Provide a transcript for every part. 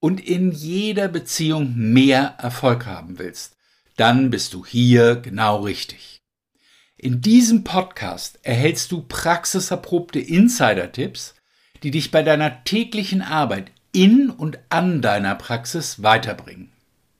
und in jeder Beziehung mehr Erfolg haben willst, dann bist du hier genau richtig. In diesem Podcast erhältst du praxiserprobte Insider-Tipps, die dich bei deiner täglichen Arbeit in und an deiner Praxis weiterbringen.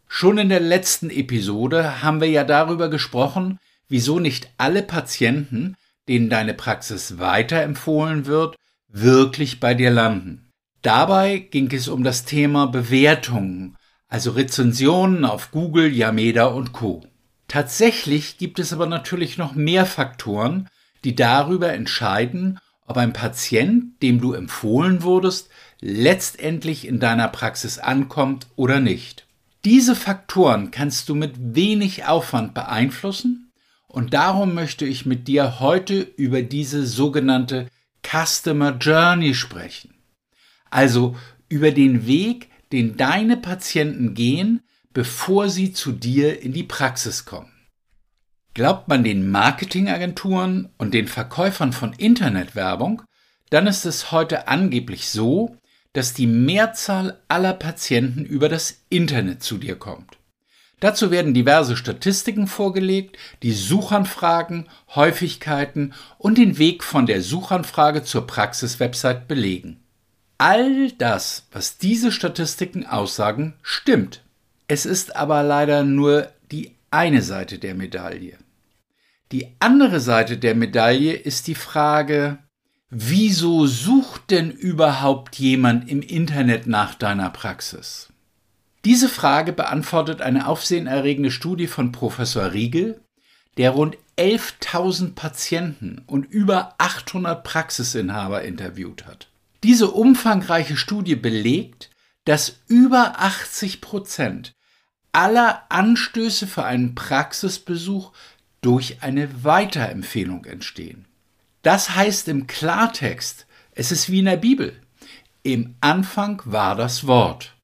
Schon in der letzten Episode haben wir ja darüber gesprochen, wieso nicht alle Patienten, denen deine Praxis weiterempfohlen wird, wirklich bei dir landen. Dabei ging es um das Thema Bewertungen, also Rezensionen auf Google, Yameda und Co. Tatsächlich gibt es aber natürlich noch mehr Faktoren, die darüber entscheiden, ob ein Patient, dem du empfohlen wurdest, letztendlich in deiner Praxis ankommt oder nicht. Diese Faktoren kannst du mit wenig Aufwand beeinflussen und darum möchte ich mit dir heute über diese sogenannte Customer Journey sprechen also über den Weg, den deine Patienten gehen, bevor sie zu dir in die Praxis kommen. Glaubt man den Marketingagenturen und den Verkäufern von Internetwerbung, dann ist es heute angeblich so, dass die Mehrzahl aller Patienten über das Internet zu dir kommt. Dazu werden diverse Statistiken vorgelegt, die Suchanfragen, Häufigkeiten und den Weg von der Suchanfrage zur Praxiswebsite belegen. All das, was diese Statistiken aussagen, stimmt. Es ist aber leider nur die eine Seite der Medaille. Die andere Seite der Medaille ist die Frage, wieso sucht denn überhaupt jemand im Internet nach deiner Praxis? Diese Frage beantwortet eine aufsehenerregende Studie von Professor Riegel, der rund 11.000 Patienten und über 800 Praxisinhaber interviewt hat. Diese umfangreiche Studie belegt, dass über 80 Prozent aller Anstöße für einen Praxisbesuch durch eine Weiterempfehlung entstehen. Das heißt im Klartext, es ist wie in der Bibel. Im Anfang war das Wort.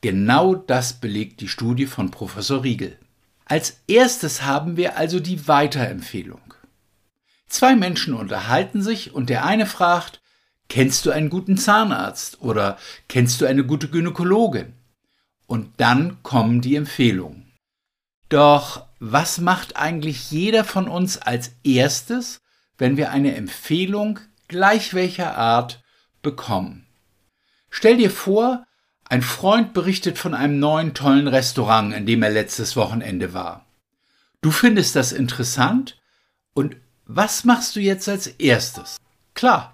Genau das belegt die Studie von Professor Riegel. Als erstes haben wir also die Weiterempfehlung. Zwei Menschen unterhalten sich und der eine fragt, Kennst du einen guten Zahnarzt oder kennst du eine gute Gynäkologin? Und dann kommen die Empfehlungen. Doch was macht eigentlich jeder von uns als erstes, wenn wir eine Empfehlung gleich welcher Art bekommen? Stell dir vor, ein Freund berichtet von einem neuen tollen Restaurant, in dem er letztes Wochenende war. Du findest das interessant und was machst du jetzt als erstes? Klar,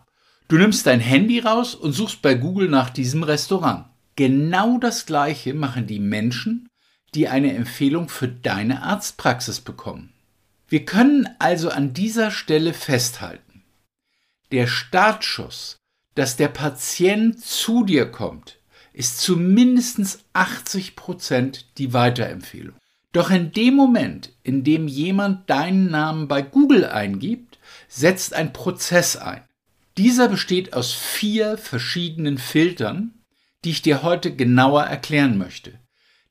Du nimmst dein Handy raus und suchst bei Google nach diesem Restaurant. Genau das gleiche machen die Menschen, die eine Empfehlung für deine Arztpraxis bekommen. Wir können also an dieser Stelle festhalten, der Startschuss, dass der Patient zu dir kommt, ist zu mindestens 80 Prozent die Weiterempfehlung. Doch in dem Moment, in dem jemand deinen Namen bei Google eingibt, setzt ein Prozess ein. Dieser besteht aus vier verschiedenen Filtern, die ich dir heute genauer erklären möchte.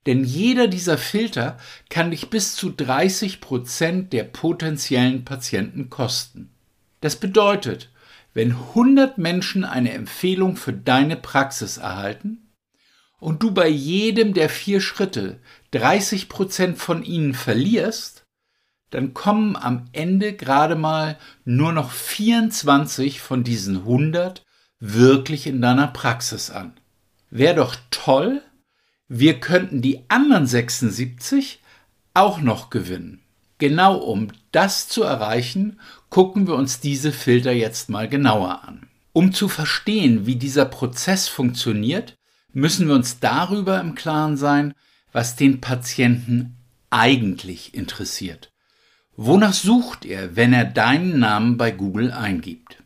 Denn jeder dieser Filter kann dich bis zu 30 Prozent der potenziellen Patienten kosten. Das bedeutet, wenn 100 Menschen eine Empfehlung für deine Praxis erhalten und du bei jedem der vier Schritte 30 Prozent von ihnen verlierst, dann kommen am Ende gerade mal nur noch 24 von diesen 100 wirklich in deiner Praxis an. Wäre doch toll, wir könnten die anderen 76 auch noch gewinnen. Genau um das zu erreichen, gucken wir uns diese Filter jetzt mal genauer an. Um zu verstehen, wie dieser Prozess funktioniert, müssen wir uns darüber im Klaren sein, was den Patienten eigentlich interessiert. Wonach sucht er, wenn er deinen Namen bei Google eingibt?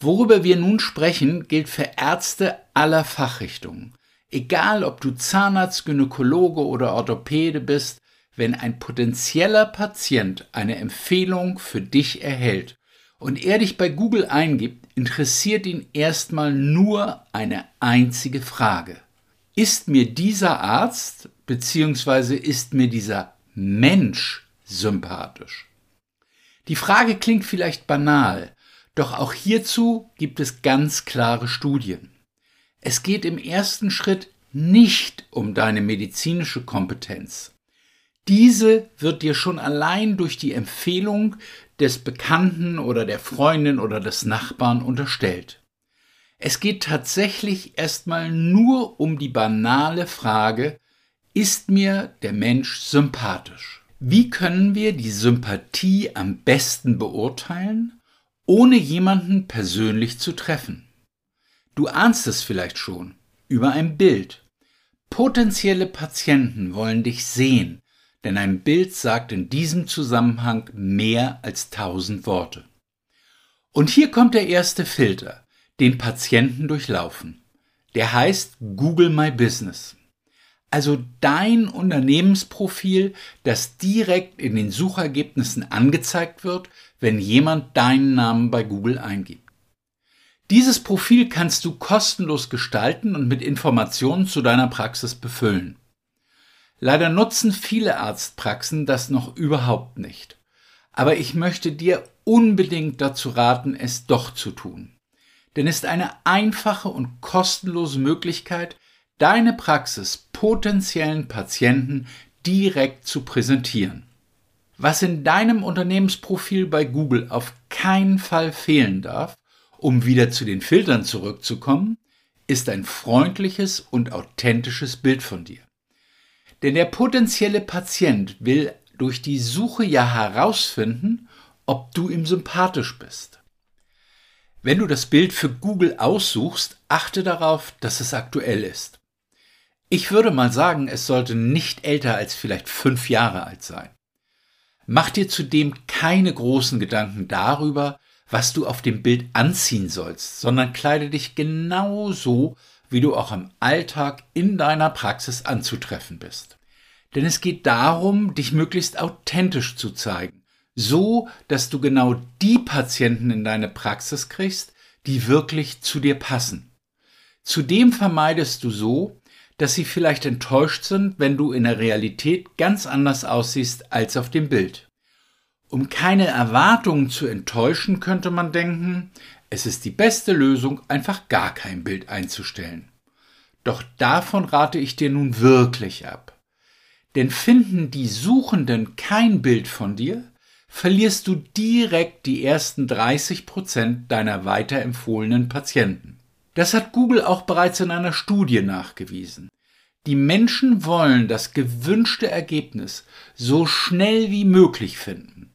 Worüber wir nun sprechen, gilt für Ärzte aller Fachrichtungen, Egal, ob du Zahnarzt, Gynäkologe oder Orthopäde bist, wenn ein potenzieller Patient eine Empfehlung für dich erhält und er dich bei Google eingibt, interessiert ihn erstmal nur eine einzige Frage. Ist mir dieser Arzt bzw. ist mir dieser Mensch sympathisch? Die Frage klingt vielleicht banal, doch auch hierzu gibt es ganz klare Studien. Es geht im ersten Schritt nicht um deine medizinische Kompetenz. Diese wird dir schon allein durch die Empfehlung des Bekannten oder der Freundin oder des Nachbarn unterstellt. Es geht tatsächlich erstmal nur um die banale Frage, ist mir der Mensch sympathisch? Wie können wir die Sympathie am besten beurteilen, ohne jemanden persönlich zu treffen? Du ahnst es vielleicht schon über ein Bild. Potenzielle Patienten wollen dich sehen, denn ein Bild sagt in diesem Zusammenhang mehr als tausend Worte. Und hier kommt der erste Filter, den Patienten durchlaufen. Der heißt Google My Business. Also dein Unternehmensprofil, das direkt in den Suchergebnissen angezeigt wird, wenn jemand deinen Namen bei Google eingibt. Dieses Profil kannst du kostenlos gestalten und mit Informationen zu deiner Praxis befüllen. Leider nutzen viele Arztpraxen das noch überhaupt nicht. Aber ich möchte dir unbedingt dazu raten, es doch zu tun. Denn es ist eine einfache und kostenlose Möglichkeit, deine Praxis potenziellen Patienten direkt zu präsentieren. Was in deinem Unternehmensprofil bei Google auf keinen Fall fehlen darf, um wieder zu den Filtern zurückzukommen, ist ein freundliches und authentisches Bild von dir. Denn der potenzielle Patient will durch die Suche ja herausfinden, ob du ihm sympathisch bist. Wenn du das Bild für Google aussuchst, achte darauf, dass es aktuell ist. Ich würde mal sagen, es sollte nicht älter als vielleicht fünf Jahre alt sein. Mach dir zudem keine großen Gedanken darüber, was du auf dem Bild anziehen sollst, sondern kleide dich genau so, wie du auch im Alltag in deiner Praxis anzutreffen bist. Denn es geht darum, dich möglichst authentisch zu zeigen, so dass du genau die Patienten in deine Praxis kriegst, die wirklich zu dir passen. Zudem vermeidest du so, dass sie vielleicht enttäuscht sind, wenn du in der Realität ganz anders aussiehst als auf dem Bild. Um keine Erwartungen zu enttäuschen, könnte man denken, es ist die beste Lösung, einfach gar kein Bild einzustellen. Doch davon rate ich dir nun wirklich ab. Denn finden die Suchenden kein Bild von dir, verlierst du direkt die ersten 30 Prozent deiner weiterempfohlenen Patienten. Das hat Google auch bereits in einer Studie nachgewiesen. Die Menschen wollen das gewünschte Ergebnis so schnell wie möglich finden.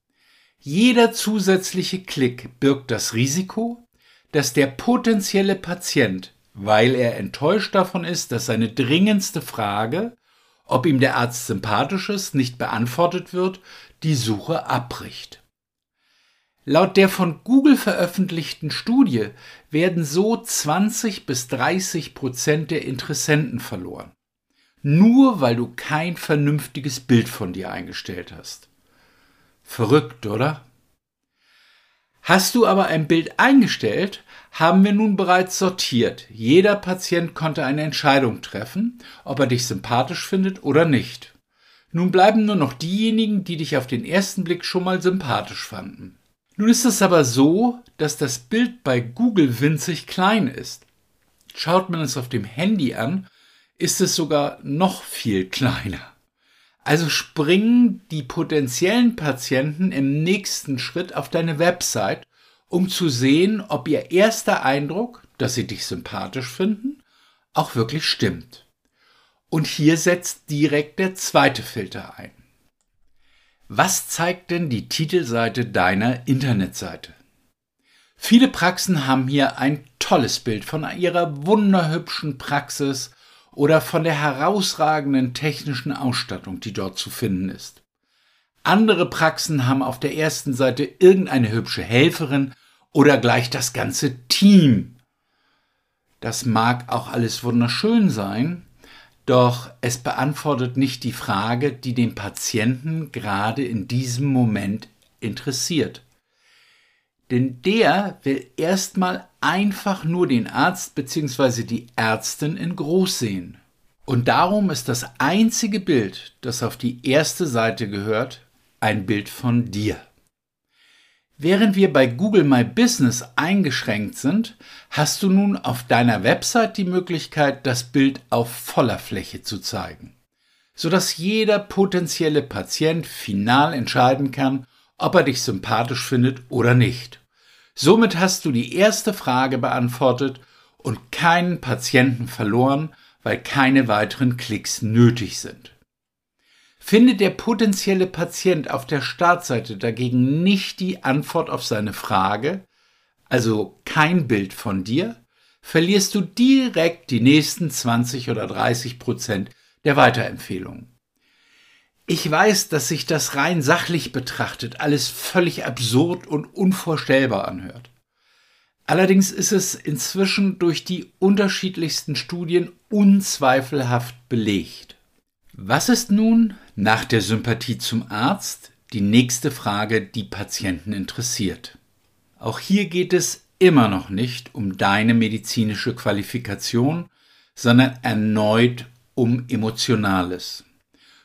Jeder zusätzliche Klick birgt das Risiko, dass der potenzielle Patient, weil er enttäuscht davon ist, dass seine dringendste Frage, ob ihm der Arzt sympathisch ist, nicht beantwortet wird, die Suche abbricht. Laut der von Google veröffentlichten Studie werden so 20 bis 30 Prozent der Interessenten verloren. Nur weil du kein vernünftiges Bild von dir eingestellt hast. Verrückt, oder? Hast du aber ein Bild eingestellt, haben wir nun bereits sortiert. Jeder Patient konnte eine Entscheidung treffen, ob er dich sympathisch findet oder nicht. Nun bleiben nur noch diejenigen, die dich auf den ersten Blick schon mal sympathisch fanden. Nun ist es aber so, dass das Bild bei Google winzig klein ist. Schaut man es auf dem Handy an, ist es sogar noch viel kleiner. Also springen die potenziellen Patienten im nächsten Schritt auf deine Website, um zu sehen, ob ihr erster Eindruck, dass sie dich sympathisch finden, auch wirklich stimmt. Und hier setzt direkt der zweite Filter ein. Was zeigt denn die Titelseite deiner Internetseite? Viele Praxen haben hier ein tolles Bild von ihrer wunderhübschen Praxis oder von der herausragenden technischen Ausstattung, die dort zu finden ist. Andere Praxen haben auf der ersten Seite irgendeine hübsche Helferin oder gleich das ganze Team. Das mag auch alles wunderschön sein, Doch es beantwortet nicht die Frage, die den Patienten gerade in diesem Moment interessiert. Denn der will erstmal einfach nur den Arzt bzw. die Ärztin in groß sehen. Und darum ist das einzige Bild, das auf die erste Seite gehört, ein Bild von dir. Während wir bei Google My Business eingeschränkt sind, hast du nun auf deiner Website die Möglichkeit, das Bild auf voller Fläche zu zeigen, sodass jeder potenzielle Patient final entscheiden kann, ob er dich sympathisch findet oder nicht. Somit hast du die erste Frage beantwortet und keinen Patienten verloren, weil keine weiteren Klicks nötig sind. Findet der potenzielle Patient auf der Startseite dagegen nicht die Antwort auf seine Frage, also kein Bild von dir, verlierst du direkt die nächsten 20 oder 30 Prozent der Weiterempfehlungen. Ich weiß, dass sich das rein sachlich betrachtet alles völlig absurd und unvorstellbar anhört. Allerdings ist es inzwischen durch die unterschiedlichsten Studien unzweifelhaft belegt. Was ist nun nach der Sympathie zum Arzt die nächste Frage, die Patienten interessiert? Auch hier geht es immer noch nicht um deine medizinische Qualifikation, sondern erneut um Emotionales.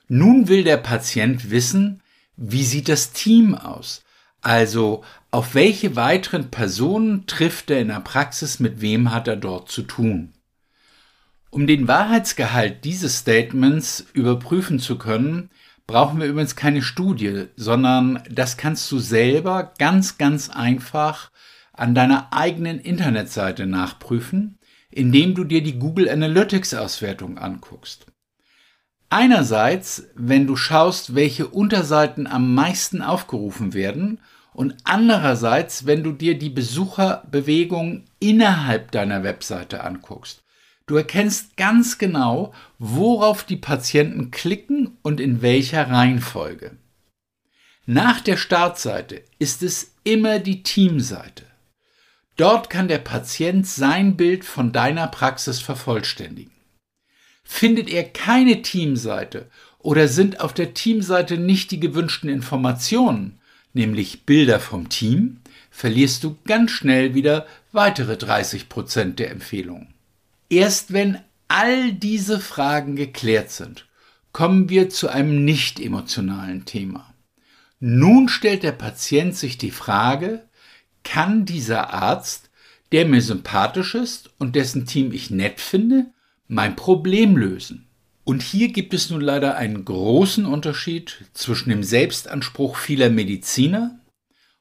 Nun will der Patient wissen, wie sieht das Team aus? Also auf welche weiteren Personen trifft er in der Praxis, mit wem hat er dort zu tun? Um den Wahrheitsgehalt dieses Statements überprüfen zu können, brauchen wir übrigens keine Studie, sondern das kannst du selber ganz, ganz einfach an deiner eigenen Internetseite nachprüfen, indem du dir die Google Analytics Auswertung anguckst. Einerseits, wenn du schaust, welche Unterseiten am meisten aufgerufen werden und andererseits, wenn du dir die Besucherbewegung innerhalb deiner Webseite anguckst. Du erkennst ganz genau, worauf die Patienten klicken und in welcher Reihenfolge. Nach der Startseite ist es immer die Teamseite. Dort kann der Patient sein Bild von deiner Praxis vervollständigen. Findet er keine Teamseite oder sind auf der Teamseite nicht die gewünschten Informationen, nämlich Bilder vom Team, verlierst du ganz schnell wieder weitere 30 Prozent der Empfehlungen. Erst wenn all diese Fragen geklärt sind, kommen wir zu einem nicht emotionalen Thema. Nun stellt der Patient sich die Frage, kann dieser Arzt, der mir sympathisch ist und dessen Team ich nett finde, mein Problem lösen? Und hier gibt es nun leider einen großen Unterschied zwischen dem Selbstanspruch vieler Mediziner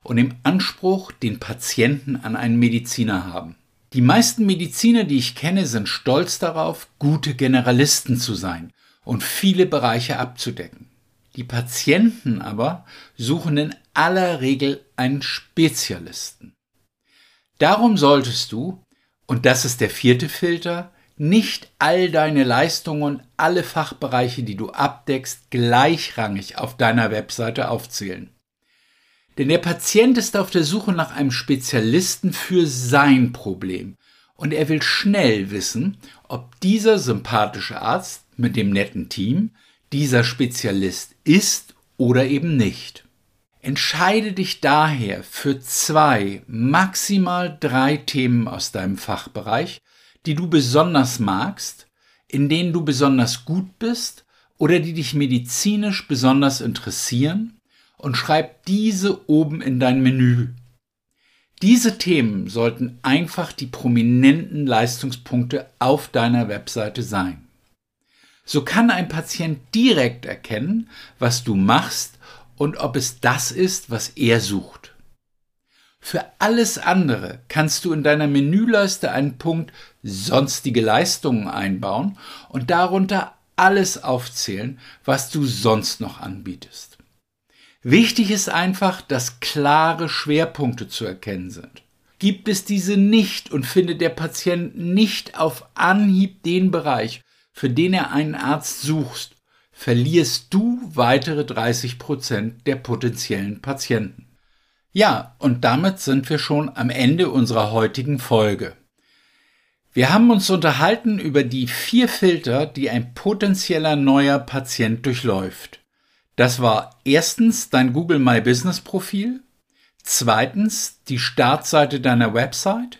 und dem Anspruch, den Patienten an einen Mediziner haben. Die meisten Mediziner, die ich kenne, sind stolz darauf, gute Generalisten zu sein und viele Bereiche abzudecken. Die Patienten aber suchen in aller Regel einen Spezialisten. Darum solltest du, und das ist der vierte Filter, nicht all deine Leistungen und alle Fachbereiche, die du abdeckst, gleichrangig auf deiner Webseite aufzählen. Denn der Patient ist auf der Suche nach einem Spezialisten für sein Problem. Und er will schnell wissen, ob dieser sympathische Arzt mit dem netten Team dieser Spezialist ist oder eben nicht. Entscheide dich daher für zwei, maximal drei Themen aus deinem Fachbereich, die du besonders magst, in denen du besonders gut bist oder die dich medizinisch besonders interessieren und schreib diese oben in dein Menü. Diese Themen sollten einfach die prominenten Leistungspunkte auf deiner Webseite sein. So kann ein Patient direkt erkennen, was du machst und ob es das ist, was er sucht. Für alles andere kannst du in deiner Menüleiste einen Punkt Sonstige Leistungen einbauen und darunter alles aufzählen, was du sonst noch anbietest. Wichtig ist einfach, dass klare Schwerpunkte zu erkennen sind. Gibt es diese nicht und findet der Patient nicht auf Anhieb den Bereich, für den er einen Arzt suchst, verlierst du weitere 30 Prozent der potenziellen Patienten. Ja, und damit sind wir schon am Ende unserer heutigen Folge. Wir haben uns unterhalten über die vier Filter, die ein potenzieller neuer Patient durchläuft. Das war erstens dein Google My Business Profil, zweitens die Startseite deiner Website,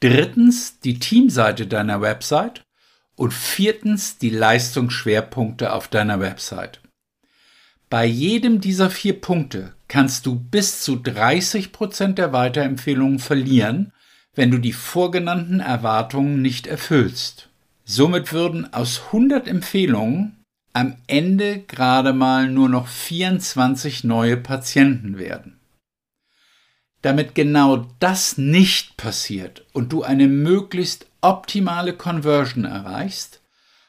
drittens die Teamseite deiner Website und viertens die Leistungsschwerpunkte auf deiner Website. Bei jedem dieser vier Punkte kannst du bis zu 30 Prozent der Weiterempfehlungen verlieren, wenn du die vorgenannten Erwartungen nicht erfüllst. Somit würden aus 100 Empfehlungen am Ende gerade mal nur noch 24 neue Patienten werden. Damit genau das nicht passiert und du eine möglichst optimale Conversion erreichst,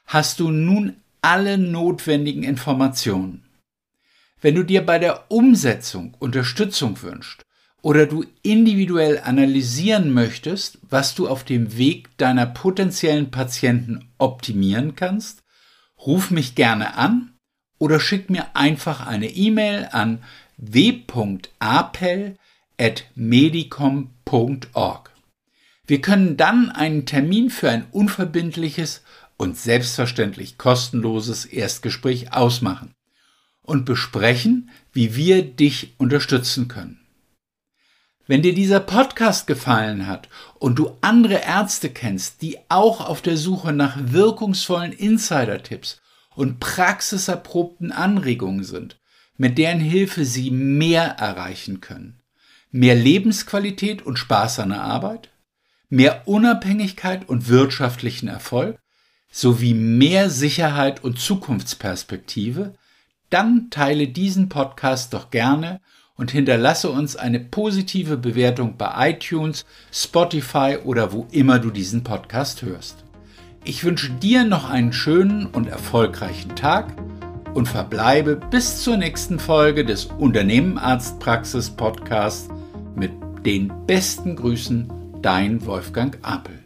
hast du nun alle notwendigen Informationen. Wenn du dir bei der Umsetzung Unterstützung wünschst oder du individuell analysieren möchtest, was du auf dem Weg deiner potenziellen Patienten optimieren kannst, ruf mich gerne an oder schick mir einfach eine E-Mail an w.apel.medicom.org. Wir können dann einen Termin für ein unverbindliches und selbstverständlich kostenloses Erstgespräch ausmachen und besprechen, wie wir dich unterstützen können. Wenn dir dieser Podcast gefallen hat und du andere Ärzte kennst, die auch auf der Suche nach wirkungsvollen Insider-Tipps und praxiserprobten Anregungen sind, mit deren Hilfe sie mehr erreichen können, mehr Lebensqualität und Spaß an der Arbeit, mehr Unabhängigkeit und wirtschaftlichen Erfolg sowie mehr Sicherheit und Zukunftsperspektive, dann teile diesen Podcast doch gerne und hinterlasse uns eine positive Bewertung bei iTunes, Spotify oder wo immer du diesen Podcast hörst. Ich wünsche dir noch einen schönen und erfolgreichen Tag und verbleibe bis zur nächsten Folge des Unternehmen Arztpraxis Podcasts mit den besten Grüßen, dein Wolfgang Apel.